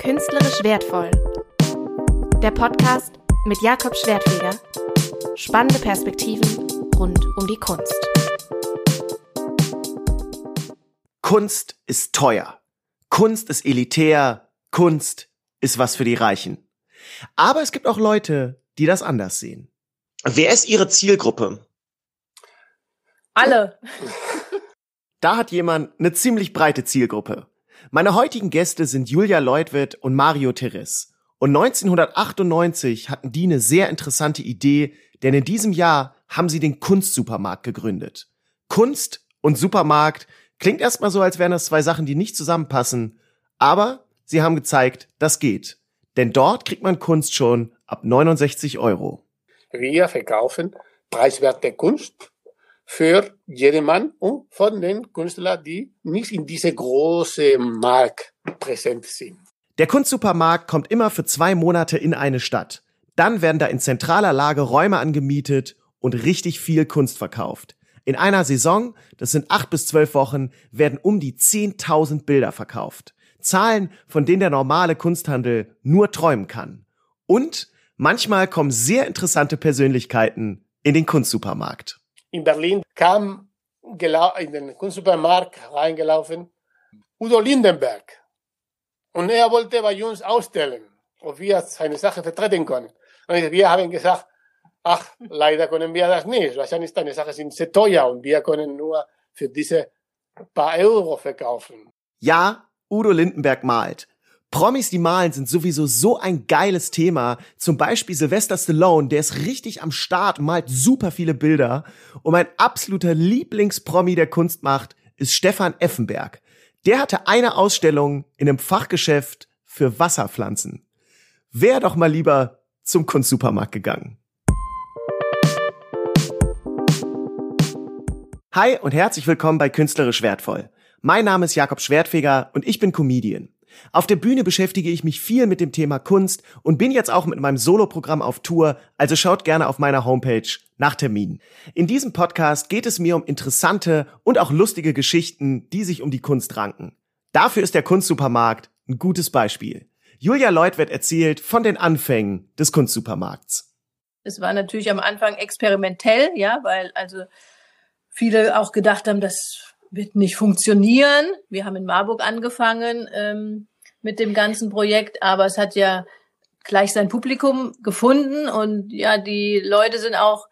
Künstlerisch wertvoll. Der Podcast mit Jakob Schwertfeger. Spannende Perspektiven rund um die Kunst. Kunst ist teuer. Kunst ist elitär. Kunst ist was für die Reichen. Aber es gibt auch Leute, die das anders sehen. Wer ist Ihre Zielgruppe? Alle. Da hat jemand eine ziemlich breite Zielgruppe. Meine heutigen Gäste sind Julia Leutwitt und Mario Teres. Und 1998 hatten die eine sehr interessante Idee, denn in diesem Jahr haben sie den Kunstsupermarkt gegründet. Kunst und Supermarkt klingt erstmal so, als wären das zwei Sachen, die nicht zusammenpassen, aber sie haben gezeigt, das geht. Denn dort kriegt man Kunst schon ab 69 Euro. Wir verkaufen preiswerte Kunst für jedermann und von den Künstlern, die nicht in diese große Markt präsent sind. Der Kunstsupermarkt kommt immer für zwei Monate in eine Stadt. Dann werden da in zentraler Lage Räume angemietet und richtig viel Kunst verkauft. In einer Saison, das sind acht bis zwölf Wochen, werden um die 10.000 Bilder verkauft. Zahlen, von denen der normale Kunsthandel nur träumen kann. Und manchmal kommen sehr interessante Persönlichkeiten in den Kunstsupermarkt in Berlin kam in den Kunstsupermarkt reingelaufen Udo Lindenberg. Und er wollte bei uns ausstellen, ob wir seine Sache vertreten können. Und wir haben gesagt, ach, leider können wir das nicht. Wahrscheinlich deine Sache sind sehr teuer und wir können nur für diese paar Euro verkaufen. Ja, Udo Lindenberg malt. Promis, die malen, sind sowieso so ein geiles Thema. Zum Beispiel Sylvester Stallone, der ist richtig am Start, malt super viele Bilder. Und mein absoluter Lieblingspromi der Kunst macht, ist Stefan Effenberg. Der hatte eine Ausstellung in einem Fachgeschäft für Wasserpflanzen. Wäre doch mal lieber zum Kunstsupermarkt gegangen. Hi und herzlich willkommen bei Künstlerisch Wertvoll. Mein Name ist Jakob Schwertfeger und ich bin Comedian. Auf der Bühne beschäftige ich mich viel mit dem Thema Kunst und bin jetzt auch mit meinem Soloprogramm auf Tour, also schaut gerne auf meiner Homepage nach Terminen. In diesem Podcast geht es mir um interessante und auch lustige Geschichten, die sich um die Kunst ranken. Dafür ist der Kunstsupermarkt ein gutes Beispiel. Julia Leutwert erzählt von den Anfängen des Kunstsupermarkts. Es war natürlich am Anfang experimentell, ja, weil also viele auch gedacht haben, das wird nicht funktionieren. Wir haben in Marburg angefangen ähm, mit dem ganzen Projekt, aber es hat ja gleich sein Publikum gefunden und ja, die Leute sind auch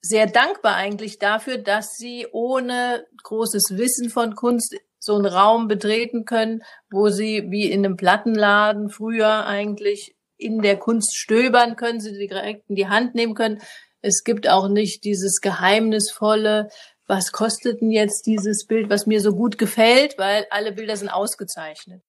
sehr dankbar eigentlich dafür, dass sie ohne großes Wissen von Kunst so einen Raum betreten können, wo sie wie in einem Plattenladen früher eigentlich in der Kunst stöbern können, sie direkt in die Hand nehmen können. Es gibt auch nicht dieses geheimnisvolle, was kostet denn jetzt dieses Bild, was mir so gut gefällt, weil alle Bilder sind ausgezeichnet.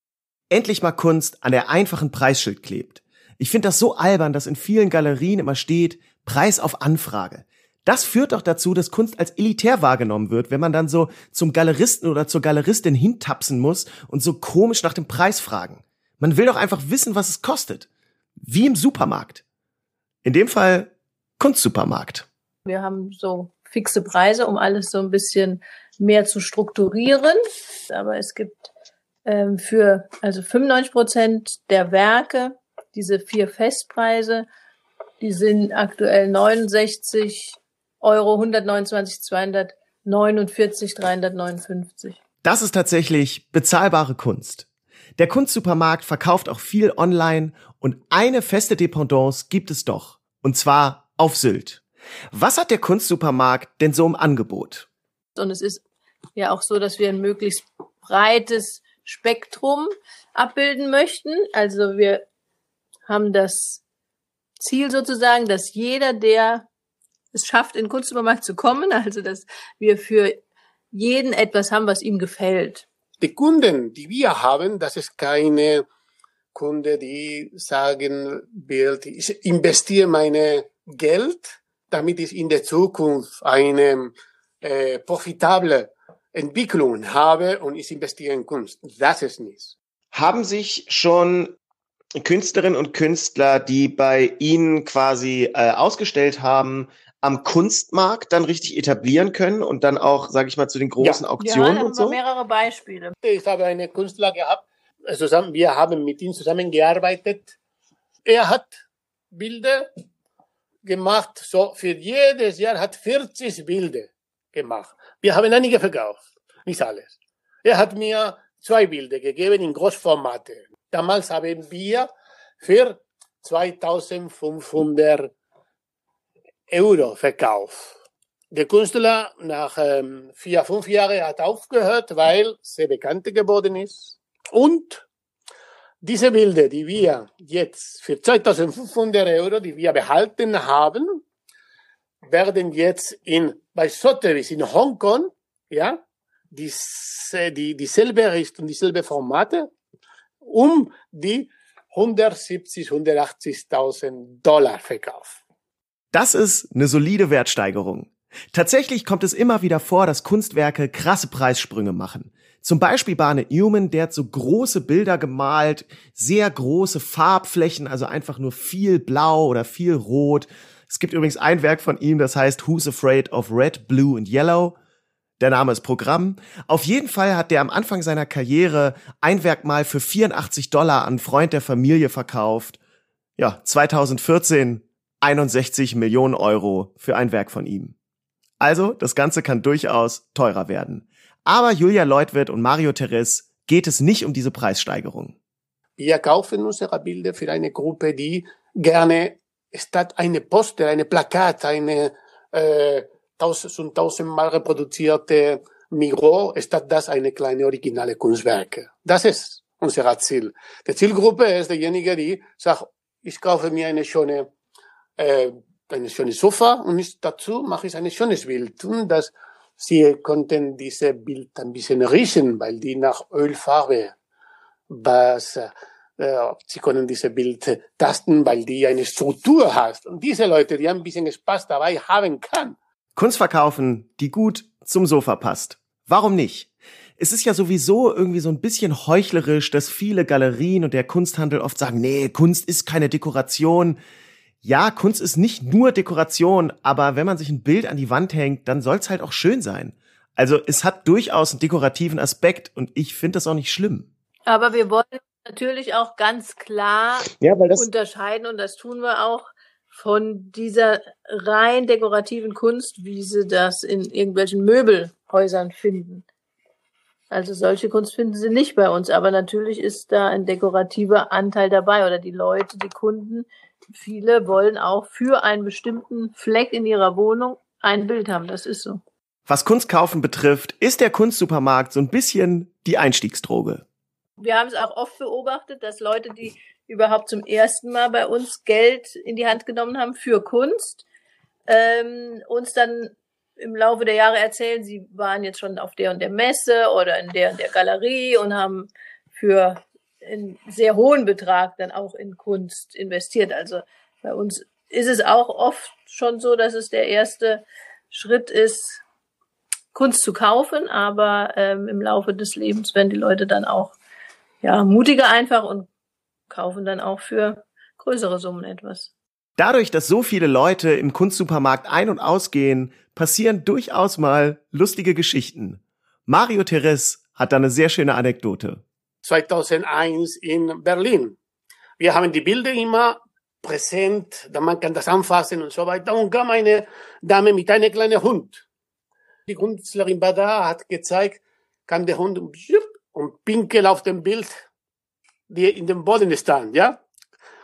Endlich mal Kunst an der einfachen Preisschild klebt. Ich finde das so albern, dass in vielen Galerien immer steht, Preis auf Anfrage. Das führt doch dazu, dass Kunst als elitär wahrgenommen wird, wenn man dann so zum Galeristen oder zur Galeristin hintapsen muss und so komisch nach dem Preis fragen. Man will doch einfach wissen, was es kostet. Wie im Supermarkt. In dem Fall Kunstsupermarkt. Wir haben so fixe Preise, um alles so ein bisschen mehr zu strukturieren. Aber es gibt ähm, für also 95 Prozent der Werke diese vier Festpreise, die sind aktuell 69 Euro, 129, 249, 359. Das ist tatsächlich bezahlbare Kunst. Der Kunstsupermarkt verkauft auch viel online und eine feste Dependance gibt es doch. Und zwar auf Sylt. Was hat der Kunstsupermarkt denn so im Angebot? Und es ist ja auch so, dass wir ein möglichst breites Spektrum abbilden möchten. Also wir haben das Ziel sozusagen, dass jeder, der es schafft, in den Kunstsupermarkt zu kommen, also dass wir für jeden etwas haben, was ihm gefällt. Die Kunden, die wir haben, das ist keine Kunde, die sagen will, ich investiere meine Geld damit ich in der Zukunft eine äh, profitable Entwicklung habe und ich investiere in Kunst. Das ist nichts. Haben sich schon Künstlerinnen und Künstler, die bei Ihnen quasi äh, ausgestellt haben, am Kunstmarkt dann richtig etablieren können und dann auch, sage ich mal, zu den großen ja. Auktionen ja, und so? mehrere Beispiele. Ich habe eine Künstler gehabt, zusammen, wir haben mit ihm zusammengearbeitet. Er hat Bilder gemacht, so für jedes Jahr hat 40 Bilder gemacht. Wir haben einige verkauft, nicht alles. Er hat mir zwei Bilder gegeben in Großformate. Damals haben wir für 2500 Euro verkauft. Der Künstler nach ähm, vier, fünf Jahren hat aufgehört, weil sehr bekannt geworden ist. Und diese Bilder, die wir jetzt für 2500 Euro, die wir behalten haben, werden jetzt in, bei Sotheby's in Hongkong, ja, die, die, dieselbe Richtung, dieselbe Formate, um die 170, 180.000 Dollar verkauft. Das ist eine solide Wertsteigerung. Tatsächlich kommt es immer wieder vor, dass Kunstwerke krasse Preissprünge machen. Zum Beispiel Barnett Newman, der hat so große Bilder gemalt, sehr große Farbflächen, also einfach nur viel Blau oder viel Rot. Es gibt übrigens ein Werk von ihm, das heißt Who's Afraid of Red, Blue and Yellow. Der Name ist Programm. Auf jeden Fall hat der am Anfang seiner Karriere ein Werk mal für 84 Dollar an Freund der Familie verkauft. Ja, 2014 61 Millionen Euro für ein Werk von ihm. Also, das Ganze kann durchaus teurer werden. Aber Julia Leutwirt und Mario Teres geht es nicht um diese Preissteigerung. Wir kaufen unsere Bilder für eine Gruppe, die gerne statt eine Poster, eine Plakat, eine äh, und tausendmal reproduzierte Migro, statt das eine kleine originale Kunstwerke. Das ist unser Ziel. Die Zielgruppe ist diejenige, die sagt, ich kaufe mir eine schöne, äh, eine schöne Sofa und ich, dazu mache ich ein schönes Bild. Und das Sie konnten diese Bild ein bisschen riechen, weil die nach Ölfarbe was, äh, sie können diese Bild tasten, weil die eine Struktur hat. Und diese Leute, die ein bisschen Spaß dabei haben kann. Kunst verkaufen, die gut zum Sofa passt. Warum nicht? Es ist ja sowieso irgendwie so ein bisschen heuchlerisch, dass viele Galerien und der Kunsthandel oft sagen, nee, Kunst ist keine Dekoration ja, Kunst ist nicht nur Dekoration, aber wenn man sich ein Bild an die Wand hängt, dann soll es halt auch schön sein. Also es hat durchaus einen dekorativen Aspekt und ich finde das auch nicht schlimm. Aber wir wollen natürlich auch ganz klar ja, unterscheiden und das tun wir auch von dieser rein dekorativen Kunst, wie sie das in irgendwelchen Möbelhäusern finden. Also solche Kunst finden sie nicht bei uns, aber natürlich ist da ein dekorativer Anteil dabei oder die Leute, die Kunden, viele wollen auch für einen bestimmten Fleck in ihrer Wohnung ein Bild haben. Das ist so. Was Kunstkaufen betrifft, ist der Kunstsupermarkt so ein bisschen die Einstiegsdroge. Wir haben es auch oft beobachtet, dass Leute, die überhaupt zum ersten Mal bei uns Geld in die Hand genommen haben für Kunst, ähm, uns dann im Laufe der Jahre erzählen, sie waren jetzt schon auf der und der Messe oder in der und der Galerie und haben für einen sehr hohen Betrag dann auch in Kunst investiert. Also bei uns ist es auch oft schon so, dass es der erste Schritt ist, Kunst zu kaufen, aber ähm, im Laufe des Lebens werden die Leute dann auch ja mutiger einfach und kaufen dann auch für größere Summen etwas. Dadurch, dass so viele Leute im Kunstsupermarkt ein- und ausgehen, passieren durchaus mal lustige Geschichten. Mario Teres hat da eine sehr schöne Anekdote. 2001 in Berlin. Wir haben die Bilder immer präsent, da man kann das anfassen und so weiter. Und kam eine Dame mit einem kleinen Hund. Die Künstlerin war da, hat gezeigt, kann der Hund und pinkel auf dem Bild, die in dem Boden stand, ja?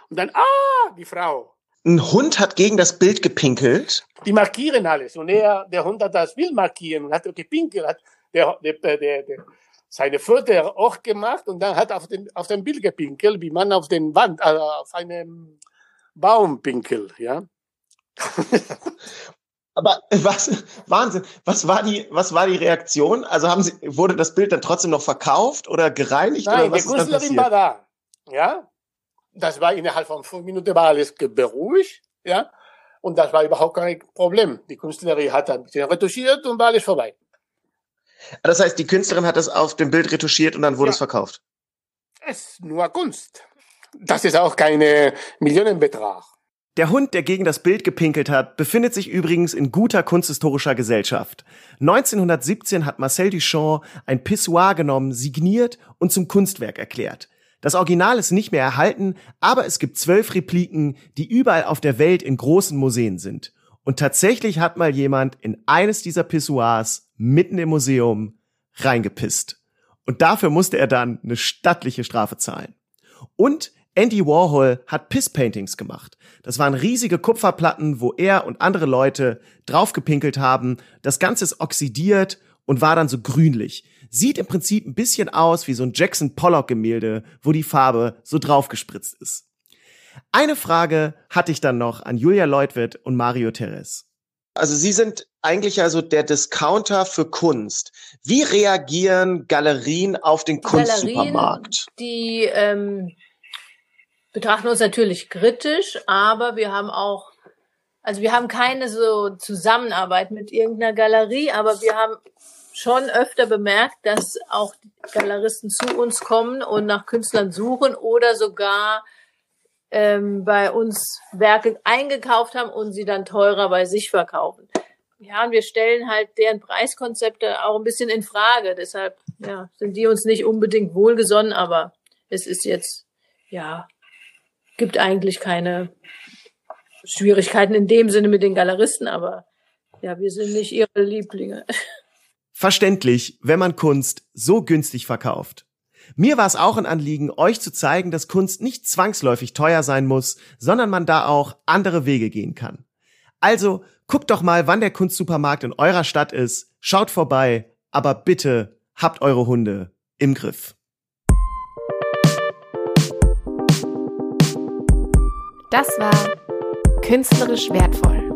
Und dann, ah, die Frau. Ein Hund hat gegen das Bild gepinkelt. Die markieren alles. Und er, der Hund hat das Bild markieren und hat gepinkelt, hat der, der, der, der, seine Fötter auch gemacht und dann hat auf den, auf den Bild gepinkelt, wie man auf den Wand, also auf einem Baum pinkelt, ja. Aber was, Wahnsinn, was war die, was war die Reaktion? Also haben Sie, wurde das Bild dann trotzdem noch verkauft oder gereinigt? Nein, oder was die Künstlerin war da, ja. Das war innerhalb von fünf Minuten war alles beruhigt, ja. Und das war überhaupt kein Problem. Die Künstlerin hat ein bisschen retuschiert und war alles vorbei. Das heißt, die Künstlerin hat das auf dem Bild retuschiert und dann wurde ja. es verkauft. Es ist nur Kunst. Das ist auch kein Millionenbetrag. Der Hund, der gegen das Bild gepinkelt hat, befindet sich übrigens in guter kunsthistorischer Gesellschaft. 1917 hat Marcel Duchamp ein Pissoir genommen, signiert und zum Kunstwerk erklärt. Das Original ist nicht mehr erhalten, aber es gibt zwölf Repliken, die überall auf der Welt in großen Museen sind. Und tatsächlich hat mal jemand in eines dieser Pissoirs mitten im Museum reingepisst. Und dafür musste er dann eine stattliche Strafe zahlen. Und Andy Warhol hat Piss-Paintings gemacht. Das waren riesige Kupferplatten, wo er und andere Leute draufgepinkelt haben. Das Ganze ist oxidiert und war dann so grünlich. Sieht im Prinzip ein bisschen aus wie so ein Jackson Pollock Gemälde, wo die Farbe so draufgespritzt ist. Eine Frage hatte ich dann noch an Julia Leutwitt und Mario Teres. Also Sie sind eigentlich also der Discounter für Kunst. Wie reagieren Galerien auf den Kunstsupermarkt? Die ähm, betrachten uns natürlich kritisch, aber wir haben auch, also wir haben keine so Zusammenarbeit mit irgendeiner Galerie, aber wir haben schon öfter bemerkt, dass auch Galeristen zu uns kommen und nach Künstlern suchen oder sogar ähm, bei uns Werke eingekauft haben und sie dann teurer bei sich verkaufen. Ja, und wir stellen halt deren Preiskonzepte auch ein bisschen in Frage. Deshalb ja, sind die uns nicht unbedingt wohlgesonnen, aber es ist jetzt ja gibt eigentlich keine Schwierigkeiten in dem Sinne mit den Galeristen, aber ja, wir sind nicht ihre Lieblinge. Verständlich, wenn man Kunst so günstig verkauft. Mir war es auch ein Anliegen, euch zu zeigen, dass Kunst nicht zwangsläufig teuer sein muss, sondern man da auch andere Wege gehen kann. Also guckt doch mal, wann der Kunstsupermarkt in eurer Stadt ist, schaut vorbei, aber bitte habt eure Hunde im Griff. Das war Künstlerisch wertvoll